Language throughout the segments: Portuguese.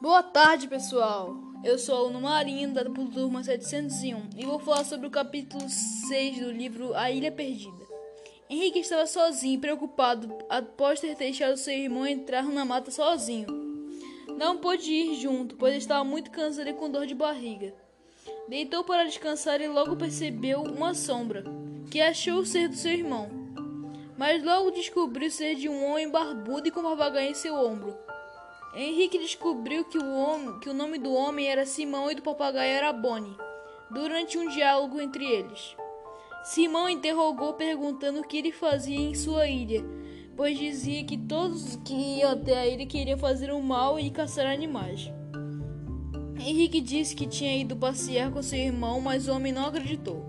Boa tarde, pessoal. Eu sou o aluno Marinho da turma 701 e vou falar sobre o capítulo 6 do livro A Ilha Perdida. Henrique estava sozinho preocupado após ter deixado seu irmão entrar na mata sozinho. Não pôde ir junto, pois estava muito cansado e com dor de barriga. Deitou para descansar e logo percebeu uma sombra, que achou ser do seu irmão. Mas logo descobriu ser de um homem barbudo e com uma papagaio em seu ombro. Henrique descobriu que o, homem, que o nome do homem era Simão e do papagaio era Bonnie, durante um diálogo entre eles. Simão interrogou perguntando o que ele fazia em sua ilha, pois dizia que todos que iam até a ilha queriam fazer o mal e caçar animais. Henrique disse que tinha ido passear com seu irmão, mas o homem não acreditou.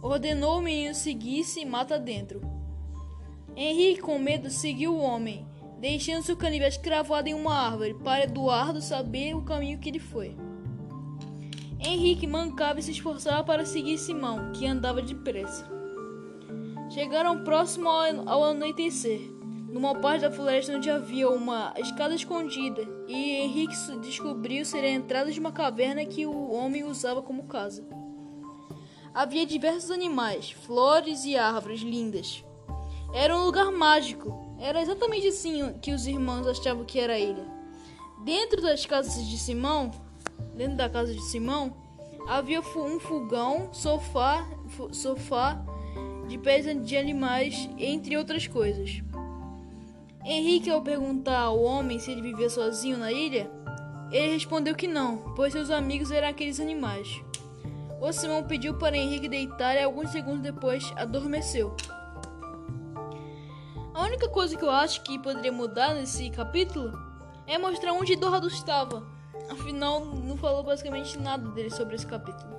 Ordenou o menino seguisse mata dentro. Henrique, com medo, seguiu o homem deixando seu canivete cravado em uma árvore, para Eduardo saber o caminho que ele foi. Henrique mancava e se esforçava para seguir Simão, que andava depressa. Chegaram próximo ao anoitecer, numa parte da floresta onde havia uma escada escondida, e Henrique descobriu ser a entrada de uma caverna que o homem usava como casa. Havia diversos animais, flores e árvores lindas. Era um lugar mágico, era exatamente assim que os irmãos achavam que era a ilha. Dentro das casas de Simão, dentro da casa de Simão, havia um fogão, sofá, sofá de pés de animais, entre outras coisas. Henrique, ao perguntar ao homem se ele vivia sozinho na ilha, ele respondeu que não, pois seus amigos eram aqueles animais. O Simão pediu para Henrique deitar e alguns segundos depois adormeceu. Única coisa que eu acho que poderia mudar nesse capítulo é mostrar onde Dorado estava. Afinal, não falou basicamente nada dele sobre esse capítulo.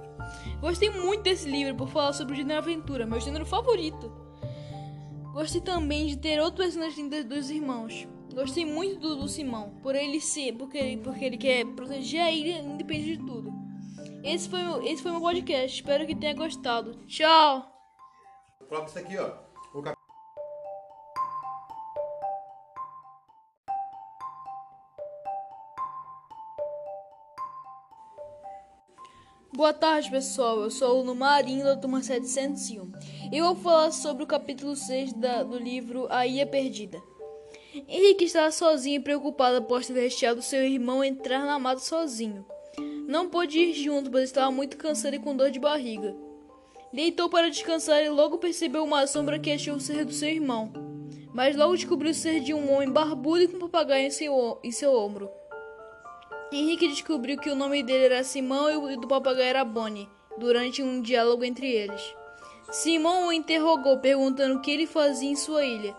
Gostei muito desse livro por falar sobre o gênero aventura, meu gênero favorito. Gostei também de ter outro personagem dos irmãos. Gostei muito do, do Simão, por ele ser, porque, porque ele quer proteger a ilha independente de tudo. Esse foi, meu, esse foi meu podcast. Espero que tenha gostado. Tchau! Coloca isso aqui, ó. Boa tarde, pessoal. Eu sou o aluno Marinho da turma 701 e vou falar sobre o capítulo 6 da, do livro A Ilha Perdida. Henrique estava sozinho e preocupado após ter deixado seu irmão entrar na mata sozinho. Não pôde ir junto, pois estava muito cansado e com dor de barriga. Deitou para descansar e logo percebeu uma sombra que achou ser do seu irmão, mas logo descobriu ser de um homem barbudo e com um papagaio em seu, em seu ombro. Henrique descobriu que o nome dele era Simão e o do papagaio era Bonnie, durante um diálogo entre eles. Simão o interrogou, perguntando o que ele fazia em sua ilha,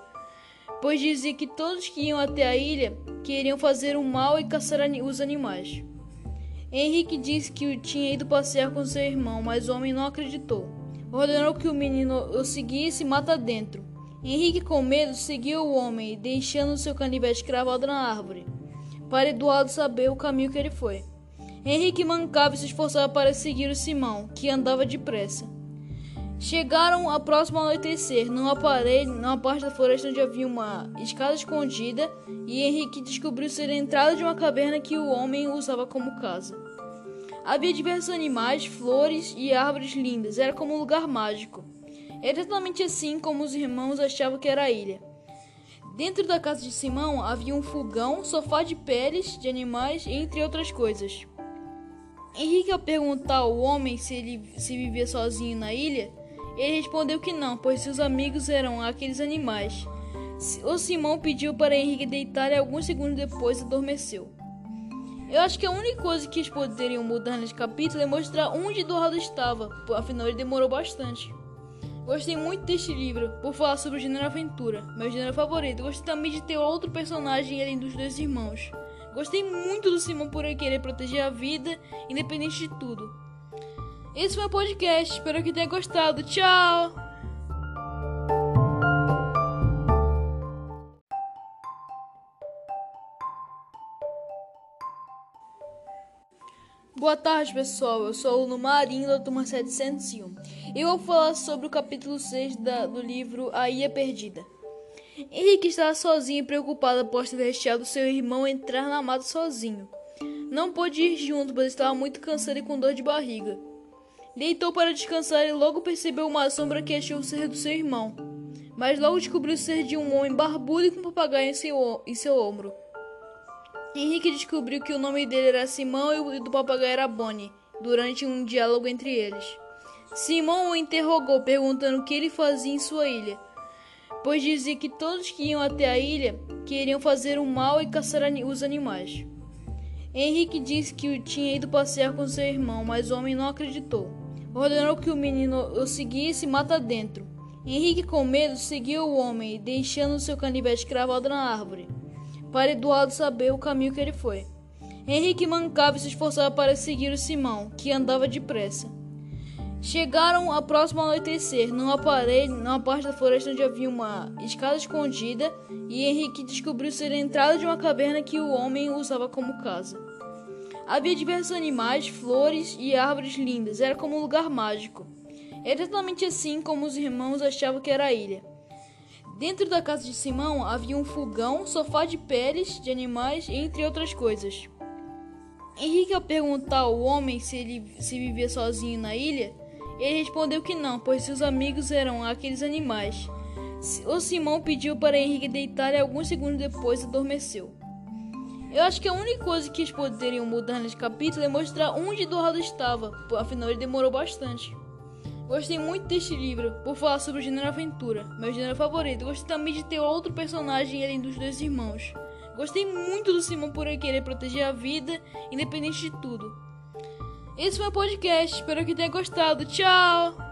pois dizia que todos que iam até a ilha queriam fazer o mal e caçar os animais. Henrique disse que tinha ido passear com seu irmão, mas o homem não acreditou. Ordenou que o menino o seguisse mata dentro. Henrique, com medo, seguiu o homem, deixando seu canivete cravado na árvore para Eduardo saber o caminho que ele foi. Henrique mancava e se esforçava para seguir o Simão, que andava depressa. Chegaram a próximo anoitecer, numa parede, numa parte da floresta onde havia uma escada escondida, e Henrique descobriu ser a entrada de uma caverna que o homem usava como casa. Havia diversos animais, flores e árvores lindas, era como um lugar mágico. Exatamente assim como os irmãos achavam que era a ilha. Dentro da casa de Simão havia um fogão, sofá de peles de animais, entre outras coisas. Henrique, ao perguntar ao homem se ele se vivia sozinho na ilha, ele respondeu que não, pois seus amigos eram aqueles animais. O Simão pediu para Henrique deitar e alguns segundos depois adormeceu. Eu acho que a única coisa que eles poderiam mudar nesse capítulo é mostrar onde Eduardo estava, afinal ele demorou bastante. Gostei muito deste livro por falar sobre o gênero aventura, meu gênero favorito. Gostei também de ter outro personagem além dos dois irmãos. Gostei muito do Simão por querer proteger a vida, independente de tudo. Esse foi o podcast, espero que tenha gostado. Tchau! Boa tarde, pessoal. Eu sou o aluno Marinho da turma 701 e vou falar sobre o capítulo 6 da, do livro A Ilha Perdida. Henrique estava sozinho e preocupado após ter deixado seu irmão entrar na mata sozinho. Não pôde ir junto, pois estava muito cansado e com dor de barriga. Deitou para descansar e logo percebeu uma sombra que achou ser do seu irmão. Mas logo descobriu ser de um homem barbudo e com um papagaio em seu, em seu ombro. Henrique descobriu que o nome dele era Simão e o do papagaio era Bonnie, durante um diálogo entre eles. Simão o interrogou, perguntando o que ele fazia em sua ilha, pois dizia que todos que iam até a ilha queriam fazer o mal e caçar os animais. Henrique disse que tinha ido passear com seu irmão, mas o homem não acreditou. Ordenou que o menino o seguisse mata dentro. Henrique, com medo, seguiu o homem, deixando seu canivete cravado na árvore para Eduardo saber o caminho que ele foi. Henrique mancava e se esforçava para seguir o Simão, que andava depressa. Chegaram a próximo anoitecer, numa parede, numa parte da floresta onde havia uma escada escondida, e Henrique descobriu ser a entrada de uma caverna que o homem usava como casa. Havia diversos animais, flores e árvores lindas, era como um lugar mágico. Era exatamente assim como os irmãos achavam que era a ilha. Dentro da casa de Simão havia um fogão, sofá de peles de animais, entre outras coisas. Henrique, ao perguntar ao homem se ele se vivia sozinho na ilha, ele respondeu que não, pois seus amigos eram aqueles animais. O Simão pediu para Henrique deitar e alguns segundos depois adormeceu. Eu acho que a única coisa que eles poderiam mudar nesse capítulo é mostrar onde Eduardo estava, afinal ele demorou bastante. Gostei muito deste livro, por falar sobre o gênero aventura, meu gênero favorito. Gostei também de ter outro personagem além dos dois irmãos. Gostei muito do Simão por querer proteger a vida, independente de tudo. Esse foi o podcast, espero que tenha gostado. Tchau!